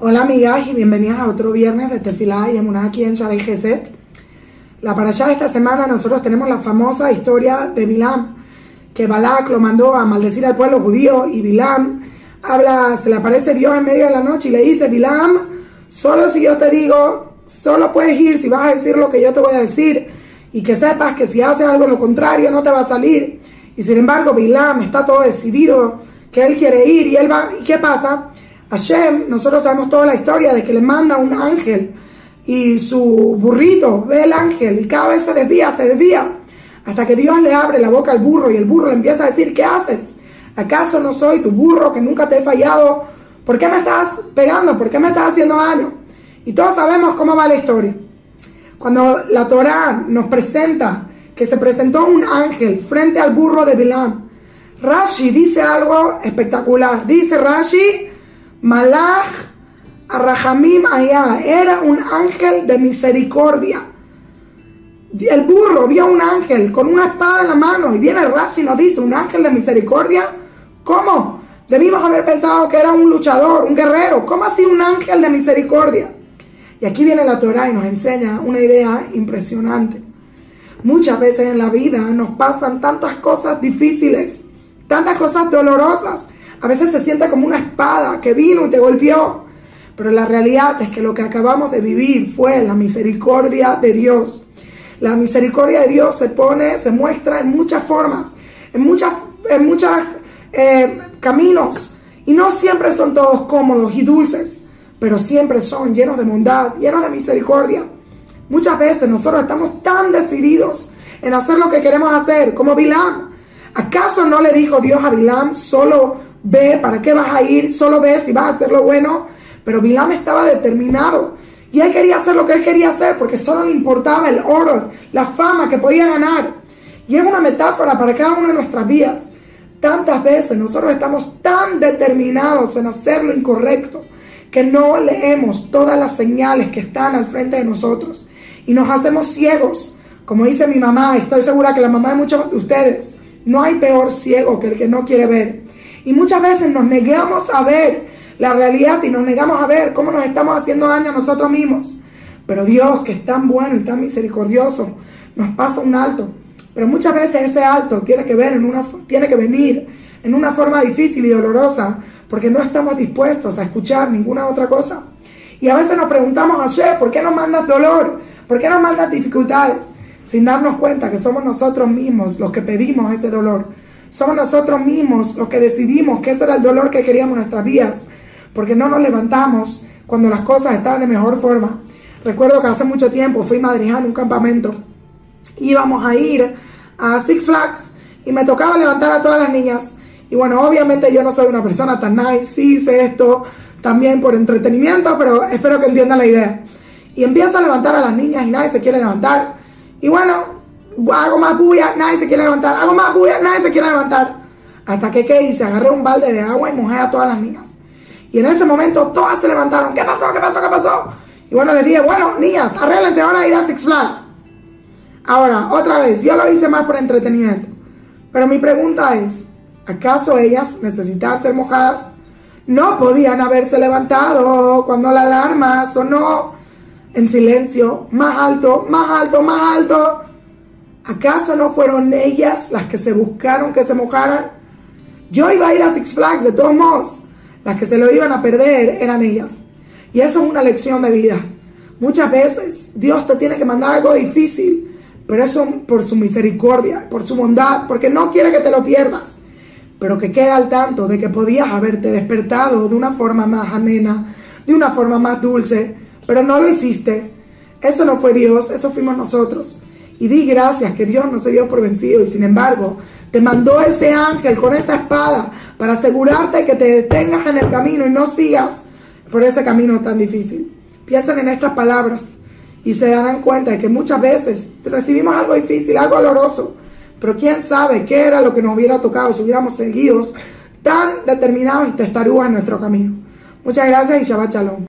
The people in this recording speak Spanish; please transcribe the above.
Hola amigas y bienvenidas a otro viernes de Tefilá y Emuná aquí en Shalei Geset. La parashá de esta semana nosotros tenemos la famosa historia de Bilam, que Balak lo mandó a maldecir al pueblo judío y Bilam habla, se le aparece Dios en medio de la noche y le dice, Bilam, solo si yo te digo, solo puedes ir si vas a decir lo que yo te voy a decir y que sepas que si haces algo lo contrario no te va a salir. Y sin embargo Bilam está todo decidido que él quiere ir y él va, ¿y qué pasa? Hashem, nosotros sabemos toda la historia de que le manda un ángel y su burrito ve el ángel y cada vez se desvía, se desvía, hasta que Dios le abre la boca al burro y el burro le empieza a decir, ¿qué haces? ¿Acaso no soy tu burro que nunca te he fallado? ¿Por qué me estás pegando? ¿Por qué me estás haciendo daño? Y todos sabemos cómo va la historia. Cuando la Torá nos presenta que se presentó un ángel frente al burro de Bilam, Rashi dice algo espectacular. Dice Rashi, Malach Arrahamim allá, era un ángel de misericordia. El burro vio un ángel con una espada en la mano y viene Rashi y nos dice, un ángel de misericordia. ¿Cómo? Debimos haber pensado que era un luchador, un guerrero. ¿Cómo así un ángel de misericordia? Y aquí viene la Torah y nos enseña una idea impresionante. Muchas veces en la vida nos pasan tantas cosas difíciles, tantas cosas dolorosas. A veces se siente como una espada que vino y te golpeó. Pero la realidad es que lo que acabamos de vivir fue la misericordia de Dios. La misericordia de Dios se pone, se muestra en muchas formas, en muchas, en muchos eh, caminos. Y no siempre son todos cómodos y dulces, pero siempre son llenos de bondad, llenos de misericordia. Muchas veces nosotros estamos tan decididos en hacer lo que queremos hacer, como Bilam. ¿Acaso no le dijo Dios a Bilam, solo ve para qué vas a ir, solo ve si vas a hacer lo bueno? Pero Bilam estaba determinado y él quería hacer lo que él quería hacer porque solo le importaba el oro, la fama que podía ganar. Y es una metáfora para cada una de nuestras vidas. Tantas veces nosotros estamos tan determinados en hacer lo incorrecto que no leemos todas las señales que están al frente de nosotros y nos hacemos ciegos. Como dice mi mamá, estoy segura que la mamá de muchos de ustedes, no hay peor ciego que el que no quiere ver. Y muchas veces nos negamos a ver la realidad y nos negamos a ver cómo nos estamos haciendo daño a nosotros mismos. Pero Dios, que es tan bueno y tan misericordioso, nos pasa un alto. Pero muchas veces ese alto tiene que ver en una tiene que venir en una forma difícil y dolorosa, porque no estamos dispuestos a escuchar ninguna otra cosa. Y a veces nos preguntamos, ayer, ¿por qué nos mandas dolor? ¿Por qué nos mandas dificultades? Sin darnos cuenta que somos nosotros mismos los que pedimos ese dolor. Somos nosotros mismos los que decidimos que ese era el dolor que queríamos en nuestras vidas, porque no nos levantamos cuando las cosas estaban de mejor forma. Recuerdo que hace mucho tiempo fui madrijando un campamento. Íbamos a ir a Six Flags y me tocaba levantar a todas las niñas. Y bueno, obviamente yo no soy una persona tan nice, sí hice esto también por entretenimiento, pero espero que entiendan la idea. Y empiezo a levantar a las niñas y nadie se quiere levantar. Y bueno, hago más bulla, nadie se quiere levantar. Hago más bulla, nadie se quiere levantar. Hasta que, ¿qué hice? Agarré un balde de agua y mojé a todas las niñas. Y en ese momento todas se levantaron. ¿Qué pasó? ¿Qué pasó? ¿Qué pasó? Y bueno, les dije, bueno, niñas, arréglense ahora a ir a Six Flags. Ahora, otra vez, yo lo hice más por entretenimiento. Pero mi pregunta es, ¿acaso ellas necesitan ser mojadas? No podían haberse levantado cuando la alarma sonó en silencio, más alto, más alto, más alto. ¿Acaso no fueron ellas las que se buscaron que se mojaran? Yo iba a ir a Six Flags de todos modos. Las que se lo iban a perder eran ellas. Y eso es una lección de vida. Muchas veces Dios te tiene que mandar algo difícil, pero eso por su misericordia, por su bondad, porque no quiere que te lo pierdas. Pero que quede al tanto de que podías haberte despertado de una forma más amena, de una forma más dulce, pero no lo hiciste. Eso no fue Dios, eso fuimos nosotros. Y di gracias que Dios no se dio por vencido y sin embargo te mandó ese ángel con esa espada para asegurarte que te detengas en el camino y no sigas por ese camino tan difícil. Piensen en estas palabras y se darán cuenta de que muchas veces recibimos algo difícil, algo doloroso, pero quién sabe qué era lo que nos hubiera tocado si hubiéramos seguido tan determinados y testarudos en nuestro camino. Muchas gracias y Shabbat Shalom.